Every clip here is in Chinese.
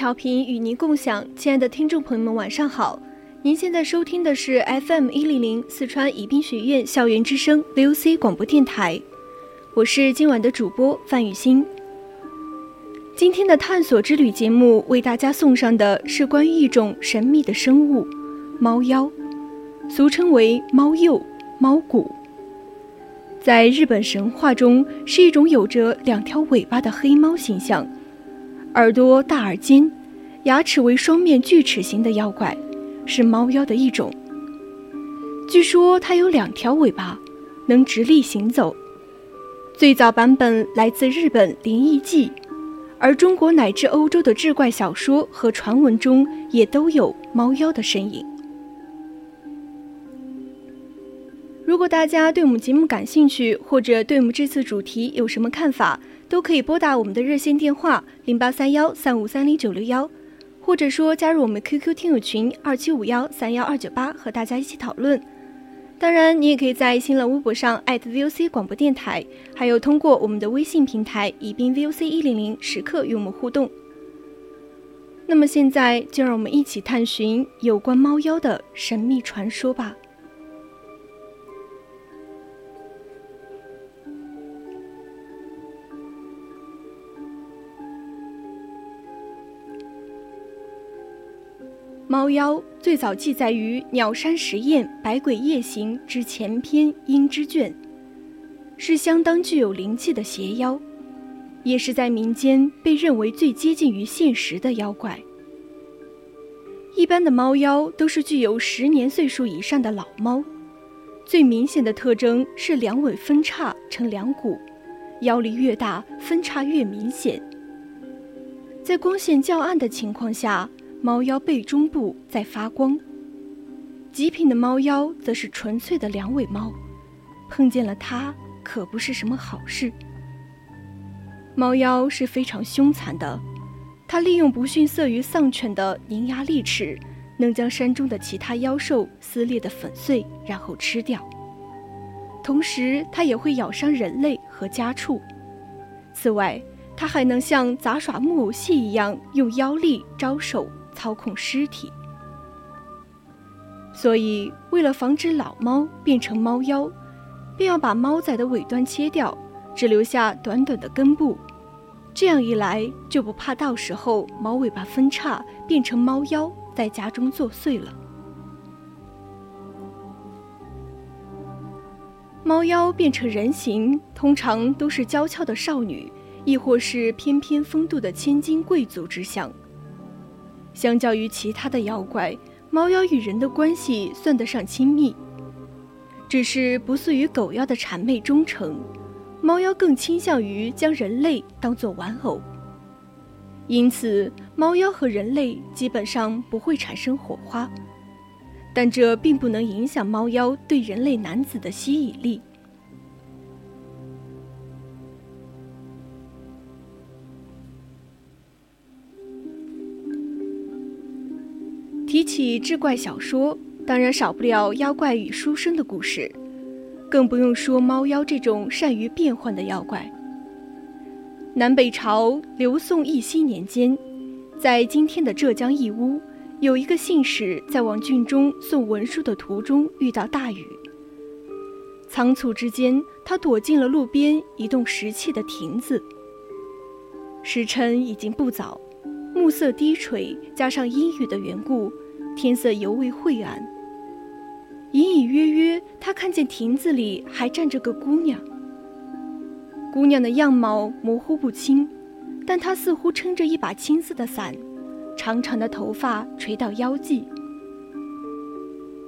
调频与您共享，亲爱的听众朋友们，晚上好！您现在收听的是 FM 一零零四川宜宾学院校园之声 VOC 广播电台，我是今晚的主播范雨欣。今天的探索之旅节目为大家送上的是关于一种神秘的生物——猫妖，俗称为猫鼬、猫骨。在日本神话中，是一种有着两条尾巴的黑猫形象。耳朵大而尖，牙齿为双面锯齿形的妖怪，是猫妖的一种。据说它有两条尾巴，能直立行走。最早版本来自日本《灵异记》，而中国乃至欧洲的志怪小说和传闻中也都有猫妖的身影。如果大家对我们节目感兴趣，或者对我们这次主题有什么看法？都可以拨打我们的热线电话零八三幺三五三零九六幺，或者说加入我们 QQ 听友群二七五幺三幺二九八，和大家一起讨论。当然，你也可以在新浪微博上 @VOC 广播电台，还有通过我们的微信平台宜宾 VOC 一零零时刻与我们互动。那么现在就让我们一起探寻有关猫妖的神秘传说吧。猫妖最早记载于《鸟山实验百鬼夜行》之前篇《鹰之卷》，是相当具有灵气的邪妖，也是在民间被认为最接近于现实的妖怪。一般的猫妖都是具有十年岁数以上的老猫，最明显的特征是两尾分叉成两股，妖力越大，分叉越明显。在光线较暗的情况下。猫妖背中部在发光，极品的猫妖则是纯粹的两尾猫，碰见了它可不是什么好事。猫妖是非常凶残的，它利用不逊色于丧犬的凝牙利齿，能将山中的其他妖兽撕裂的粉碎，然后吃掉。同时，它也会咬伤人类和家畜。此外，它还能像杂耍木偶戏一样，用妖力招手。操控尸体，所以为了防止老猫变成猫妖，便要把猫仔的尾端切掉，只留下短短的根部。这样一来，就不怕到时候猫尾巴分叉变成猫妖，在家中作祟了。猫妖变成人形，通常都是娇俏的少女，亦或是翩翩风度的千金贵族之相。相较于其他的妖怪，猫妖与人的关系算得上亲密，只是不似于狗妖的谄媚忠诚，猫妖更倾向于将人类当作玩偶。因此，猫妖和人类基本上不会产生火花，但这并不能影响猫妖对人类男子的吸引力。起志怪小说，当然少不了妖怪与书生的故事，更不用说猫妖这种善于变换的妖怪。南北朝刘宋义熙年间，在今天的浙江义乌，有一个信使在往郡中送文书的途中遇到大雨，仓促之间，他躲进了路边一栋石砌的亭子。时辰已经不早，暮色低垂，加上阴雨的缘故，天色尤为晦暗。隐隐约约，他看见亭子里还站着个姑娘。姑娘的样貌模糊不清，但她似乎撑着一把青色的伞，长长的头发垂到腰际。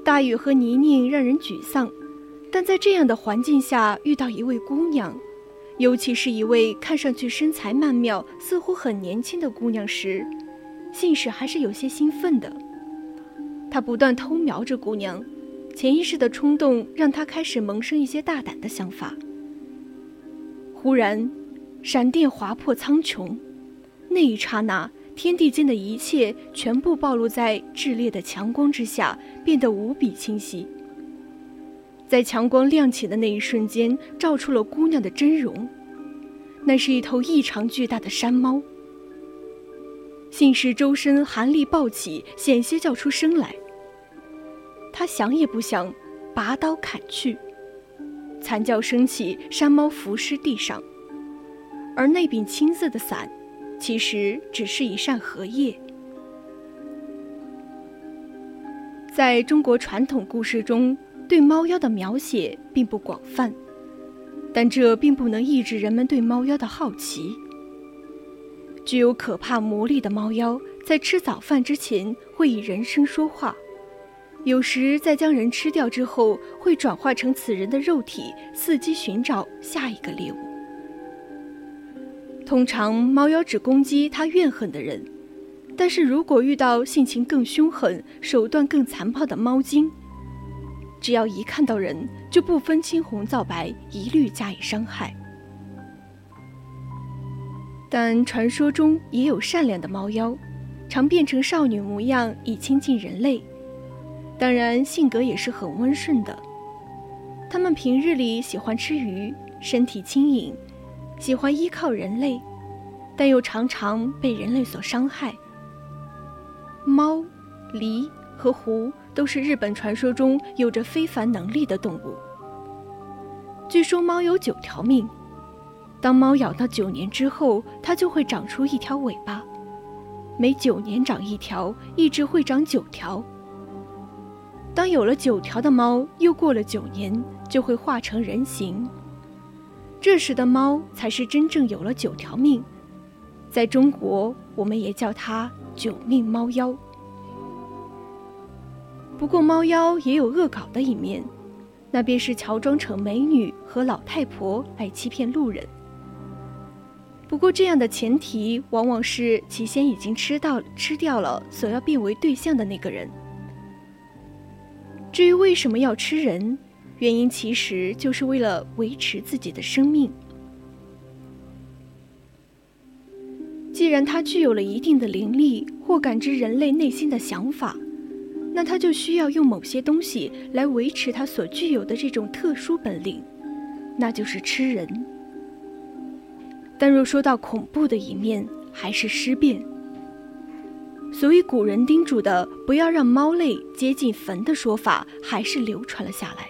大雨和泥泞让人沮丧。但在这样的环境下遇到一位姑娘，尤其是一位看上去身材曼妙、似乎很年轻的姑娘时，信使还是有些兴奋的。他不断偷瞄着姑娘，潜意识的冲动让他开始萌生一些大胆的想法。忽然，闪电划破苍穹，那一刹那，天地间的一切全部暴露在炽烈的强光之下，变得无比清晰。在强光亮起的那一瞬间，照出了姑娘的真容。那是一头异常巨大的山猫。信使周身寒力暴起，险些叫出声来。他想也不想，拔刀砍去，惨叫声起，山猫伏尸地上。而那柄青色的伞，其实只是一扇荷叶。在中国传统故事中。对猫妖的描写并不广泛，但这并不能抑制人们对猫妖的好奇。具有可怕魔力的猫妖，在吃早饭之前会以人声说话，有时在将人吃掉之后，会转化成此人的肉体，伺机寻找下一个猎物。通常，猫妖只攻击他怨恨的人，但是如果遇到性情更凶狠、手段更残暴的猫精，只要一看到人，就不分青红皂白，一律加以伤害。但传说中也有善良的猫妖，常变成少女模样以亲近人类，当然性格也是很温顺的。它们平日里喜欢吃鱼，身体轻盈，喜欢依靠人类，但又常常被人类所伤害。猫、狸和狐。都是日本传说中有着非凡能力的动物。据说猫有九条命，当猫咬到九年之后，它就会长出一条尾巴，每九年长一条，一直会长九条。当有了九条的猫，又过了九年，就会化成人形。这时的猫才是真正有了九条命，在中国，我们也叫它九命猫妖。不过，猫妖也有恶搞的一面，那便是乔装成美女和老太婆来欺骗路人。不过，这样的前提往往是其先已经吃到吃掉了所要变为对象的那个人。至于为什么要吃人，原因其实就是为了维持自己的生命。既然它具有了一定的灵力，或感知人类内心的想法。那他就需要用某些东西来维持他所具有的这种特殊本领，那就是吃人。但若说到恐怖的一面，还是尸变。所以古人叮嘱的不要让猫类接近坟的说法，还是流传了下来。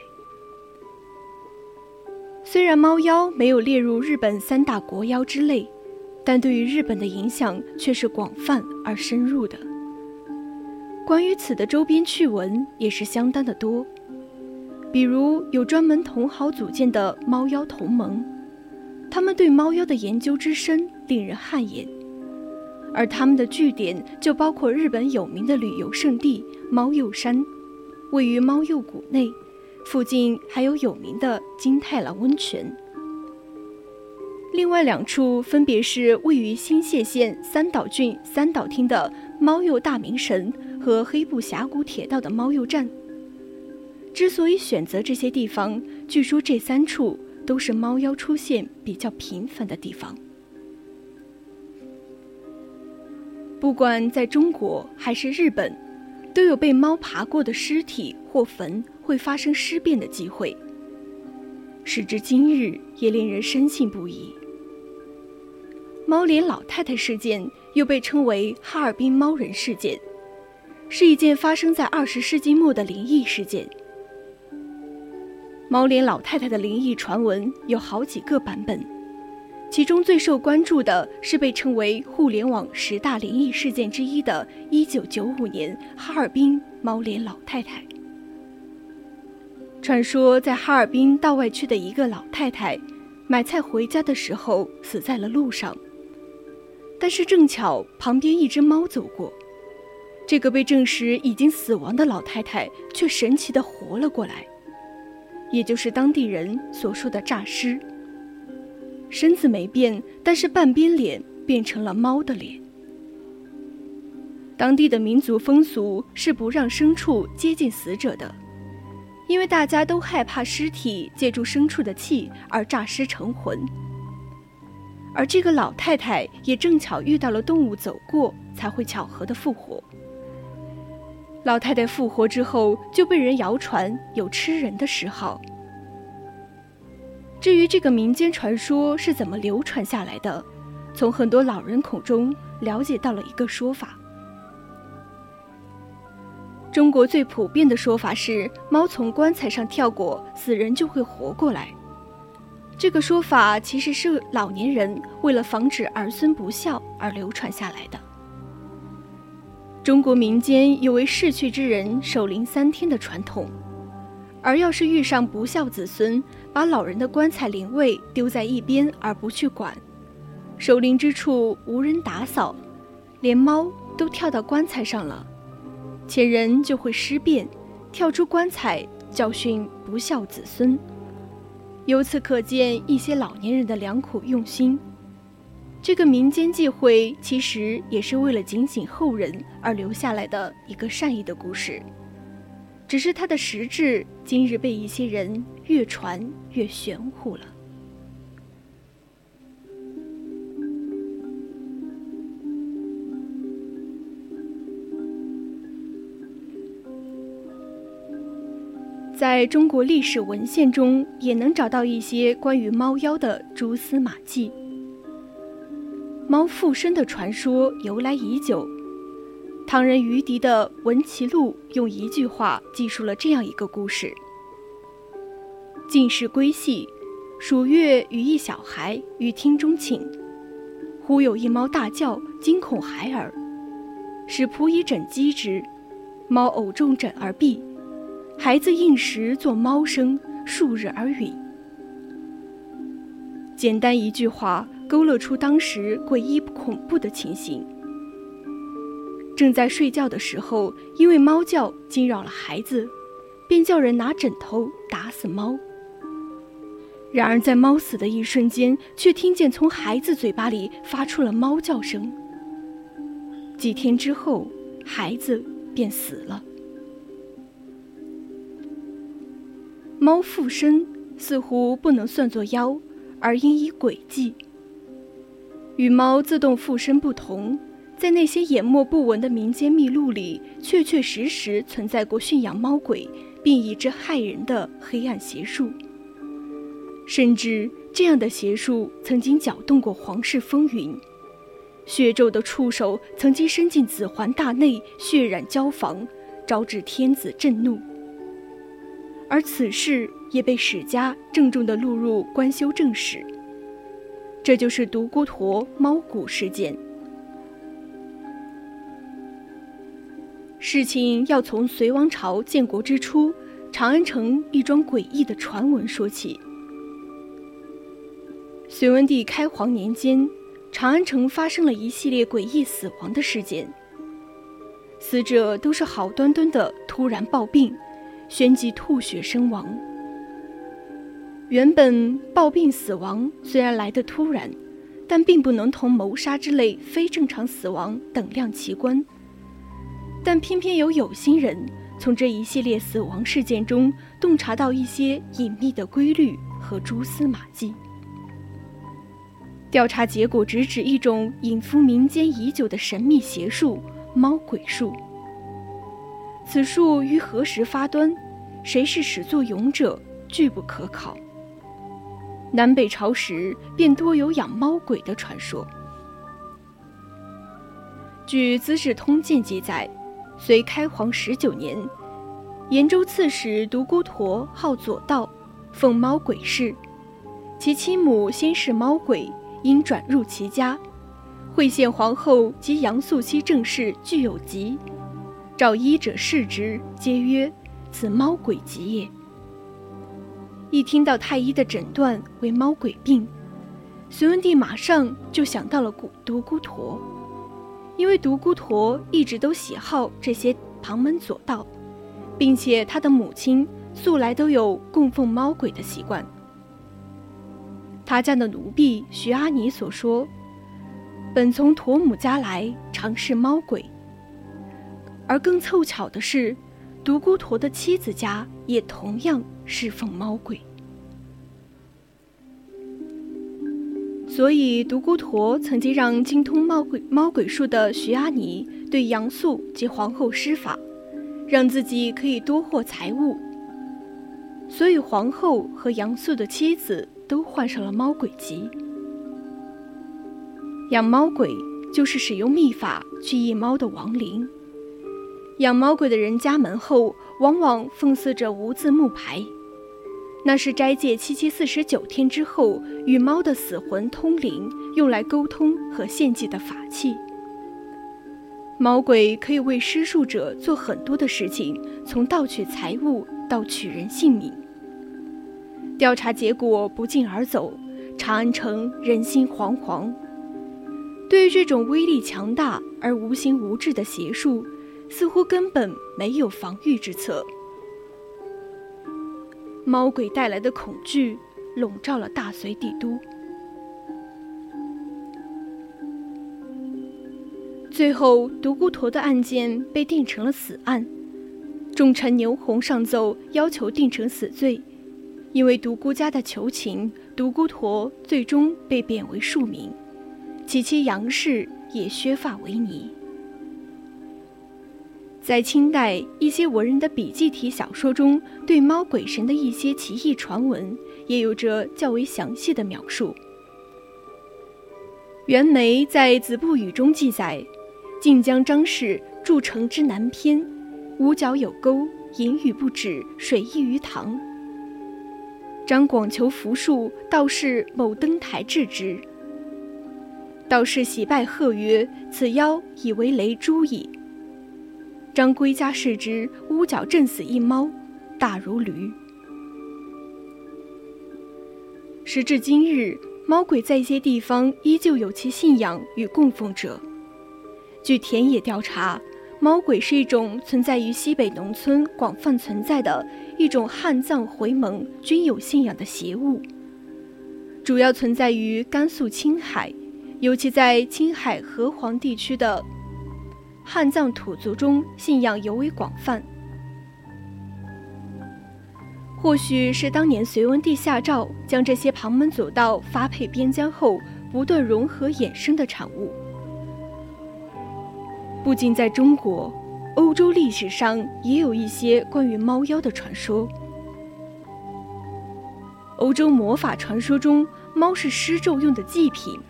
虽然猫妖没有列入日本三大国妖之类，但对于日本的影响却是广泛而深入的。关于此的周边趣闻也是相当的多，比如有专门同好组建的猫妖同盟，他们对猫妖的研究之深令人汗颜，而他们的据点就包括日本有名的旅游胜地猫鼬山，位于猫鼬谷内，附近还有有名的金太郎温泉。另外两处分别是位于新泻县三岛郡三岛町的猫鼬大明神。和黑布峡谷铁道的猫鼬站。之所以选择这些地方，据说这三处都是猫妖出现比较频繁的地方。不管在中国还是日本，都有被猫爬过的尸体或坟会发生尸变的机会。时至今日，也令人深信不疑。猫脸老太太事件又被称为哈尔滨猫人事件。是一件发生在二十世纪末的灵异事件。猫脸老太太的灵异传闻有好几个版本，其中最受关注的是被称为互联网十大灵异事件之一的1995年哈尔滨猫脸老太太。传说在哈尔滨道外区的一个老太太买菜回家的时候死在了路上，但是正巧旁边一只猫走过，这个被证实已经死亡的老太太却神奇的活了过来。也就是当地人所说的诈尸，身子没变，但是半边脸变成了猫的脸。当地的民族风俗是不让牲畜接近死者的，因为大家都害怕尸体借助牲畜的气而诈尸成魂。而这个老太太也正巧遇到了动物走过，才会巧合的复活。老太太复活之后，就被人谣传有吃人的嗜好。至于这个民间传说是怎么流传下来的，从很多老人口中了解到了一个说法。中国最普遍的说法是，猫从棺材上跳过，死人就会活过来。这个说法其实是老年人为了防止儿孙不孝而流传下来的。中国民间有为逝去之人守灵三天的传统，而要是遇上不孝子孙，把老人的棺材灵位丢在一边而不去管，守灵之处无人打扫，连猫都跳到棺材上了，前人就会尸变，跳出棺材教训不孝子孙。由此可见一些老年人的良苦用心。这个民间忌讳其实也是为了警醒后人而留下来的一个善意的故事，只是它的实质今日被一些人越传越玄乎了。在中国历史文献中，也能找到一些关于猫妖的蛛丝马迹。猫附身的传说由来已久，唐人于迪的《闻其录》用一句话记述了这样一个故事：进士归系，暑月与一小孩于厅中寝，忽有一猫大叫，惊恐孩儿，使仆以枕击之，猫偶中枕而毙，孩子应时作猫声，数日而陨。简单一句话。勾勒出当时诡异恐怖的情形。正在睡觉的时候，因为猫叫惊扰了孩子，便叫人拿枕头打死猫。然而在猫死的一瞬间，却听见从孩子嘴巴里发出了猫叫声。几天之后，孩子便死了。猫附身似乎不能算作妖，而应以诡计。与猫自动附身不同，在那些眼默不闻的民间秘录里，确确实实存在过驯养猫鬼并以之害人的黑暗邪术。甚至这样的邪术曾经搅动过皇室风云，血咒的触手曾经伸进紫环大内，血染焦房，招致天子震怒。而此事也被史家郑重地录入《官修正史》。这就是独孤驼猫骨事件。事情要从隋王朝建国之初，长安城一桩诡异的传闻说起。隋文帝开皇年间，长安城发生了一系列诡异死亡的事件，死者都是好端端的突然暴病，旋即吐血身亡。原本暴病死亡虽然来得突然，但并不能同谋杀之类非正常死亡等量齐观。但偏偏有有心人从这一系列死亡事件中洞察到一些隐秘的规律和蛛丝马迹。调查结果直指一种隐伏民间已久的神秘邪术——猫鬼术。此术于何时发端，谁是始作俑者，拒不可考。南北朝时便多有养猫鬼的传说。据《资治通鉴》记载，隋开皇十九年，延州刺史独孤陀号左道，奉猫鬼氏，其妻母先是猫鬼，因转入其家，会献皇后及杨素妻正室具有疾，召医者视之，皆曰此猫鬼疾也。一听到太医的诊断为猫鬼病，隋文帝马上就想到了独独孤驼，因为独孤驼一直都喜好这些旁门左道，并且他的母亲素来都有供奉猫鬼的习惯。他家的奴婢徐阿尼所说：“本从驼母家来，常是猫鬼。”而更凑巧的是，独孤驼的妻子家也同样。侍奉猫鬼，所以独孤驼曾经让精通猫鬼猫鬼术的徐阿尼对杨素及皇后施法，让自己可以多获财物。所以皇后和杨素的妻子都患上了猫鬼疾。养猫鬼就是使用秘法去役猫的亡灵。养猫鬼的人家门后。往往奉祀着无字木牌，那是斋戒七七四十九天之后与猫的死魂通灵，用来沟通和献祭的法器。猫鬼可以为施术者做很多的事情，从盗取财物到取人性命。调查结果不胫而走，长安城人心惶惶。对于这种威力强大而无形无质的邪术。似乎根本没有防御之策。猫鬼带来的恐惧笼罩了大隋帝都。最后，独孤驼的案件被定成了死案，重臣牛弘上奏要求定成死罪。因为独孤家的求情，独孤驼最终被贬为庶民，其妻杨氏也削发为尼。在清代一些文人的笔记体小说中，对猫鬼神的一些奇异传闻也有着较为详细的描述。袁枚在《子不语》中记载：“晋江张氏筑城之南偏，五角有沟，淫雨不止，水溢于塘。张广求符术，道士某登台制之。道士喜拜贺曰：‘此妖以为雷珠矣。’”张归家视之，屋角震死一猫，大如驴。时至今日，猫鬼在一些地方依旧有其信仰与供奉者。据田野调查，猫鬼是一种存在于西北农村、广泛存在的一种汉藏回蒙均有信仰的邪物，主要存在于甘肃、青海，尤其在青海河湟地区的。汉藏土族中信仰尤为广泛，或许是当年隋文帝下诏将这些旁门左道发配边疆后，不断融合衍生的产物。不仅在中国，欧洲历史上也有一些关于猫妖的传说。欧洲魔法传说中，猫是施咒用的祭品，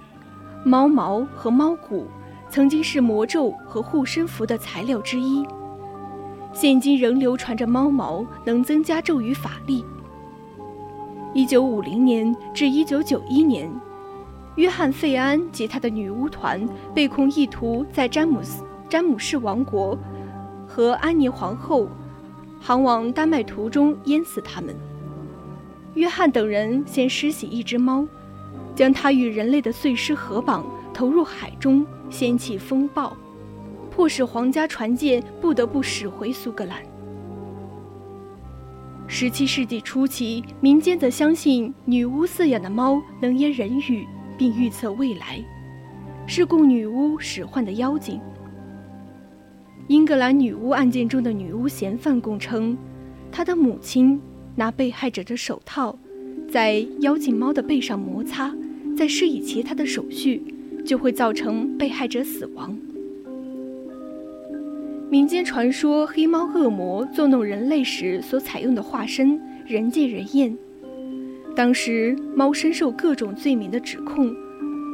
猫毛和猫骨。曾经是魔咒和护身符的材料之一，现今仍流传着猫毛能增加咒语法力。一九五零年至一九九一年，约翰·费安及他的女巫团被控意图在詹姆斯詹姆士王国和安妮皇后航往丹麦途中淹死他们。约翰等人先施洗一只猫，将它与人类的碎尸合绑，投入海中。掀起风暴，迫使皇家船舰不得不驶回苏格兰。十七世纪初期，民间则相信女巫饲养的猫能言人语，并预测未来，是供女巫使唤的妖精。英格兰女巫案件中的女巫嫌犯供称，她的母亲拿被害者的手套，在妖精猫的背上摩擦，再施以其他的手续。就会造成被害者死亡。民间传说，黑猫恶魔作弄人类时所采用的化身，人见人厌。当时，猫深受各种罪名的指控，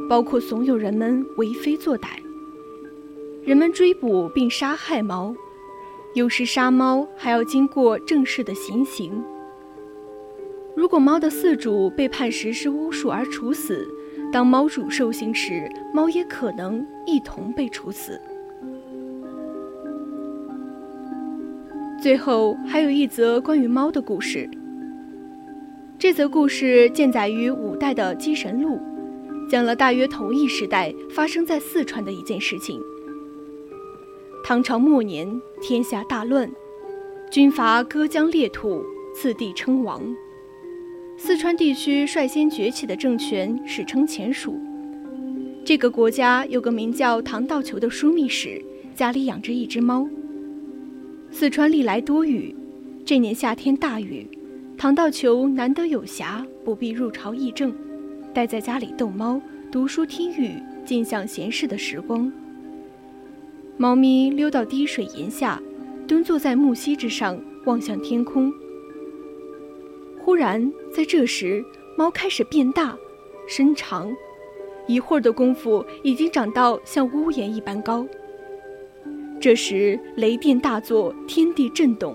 包括怂恿人们为非作歹。人们追捕并杀害猫，有时杀猫还要经过正式的行刑。如果猫的饲主被判实施巫术而处死，当猫主受刑时，猫也可能一同被处死。最后还有一则关于猫的故事。这则故事见载于五代的《鸡神录》，讲了大约同一时代发生在四川的一件事情。唐朝末年，天下大乱，军阀割疆裂土，次第称王。四川地区率先崛起的政权史称前蜀。这个国家有个名叫唐道球的枢密使，家里养着一只猫。四川历来多雨，这年夏天大雨，唐道球难得有暇，不必入朝议政，待在家里逗猫、读书听雨，尽享闲适的时光。猫咪溜到滴水岩下，蹲坐在木樨之上，望向天空。忽然，在这时，猫开始变大、伸长，一会儿的功夫，已经长到像屋檐一般高。这时，雷电大作，天地震动，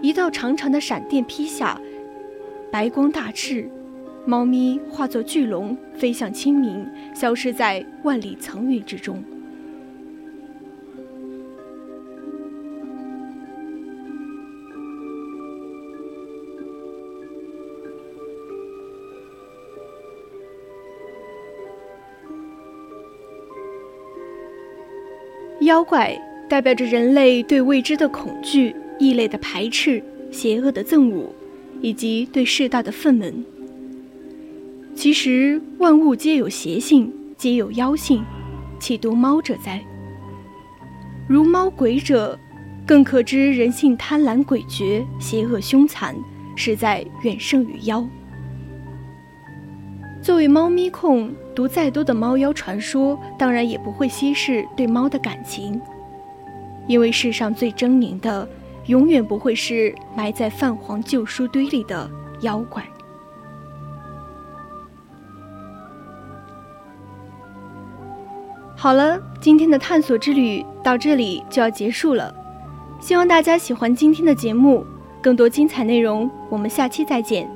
一道长长的闪电劈下，白光大炽，猫咪化作巨龙飞向清明，消失在万里层云之中。妖怪代表着人类对未知的恐惧、异类的排斥、邪恶的憎恶，以及对世道的愤懑。其实万物皆有邪性，皆有妖性，岂独猫者哉？如猫鬼者，更可知人性贪婪诡谲、邪恶凶残，实在远胜于妖。作为猫咪控，读再多的猫妖传说，当然也不会稀释对猫的感情。因为世上最狰狞的，永远不会是埋在泛黄旧书堆里的妖怪。好了，今天的探索之旅到这里就要结束了。希望大家喜欢今天的节目，更多精彩内容，我们下期再见。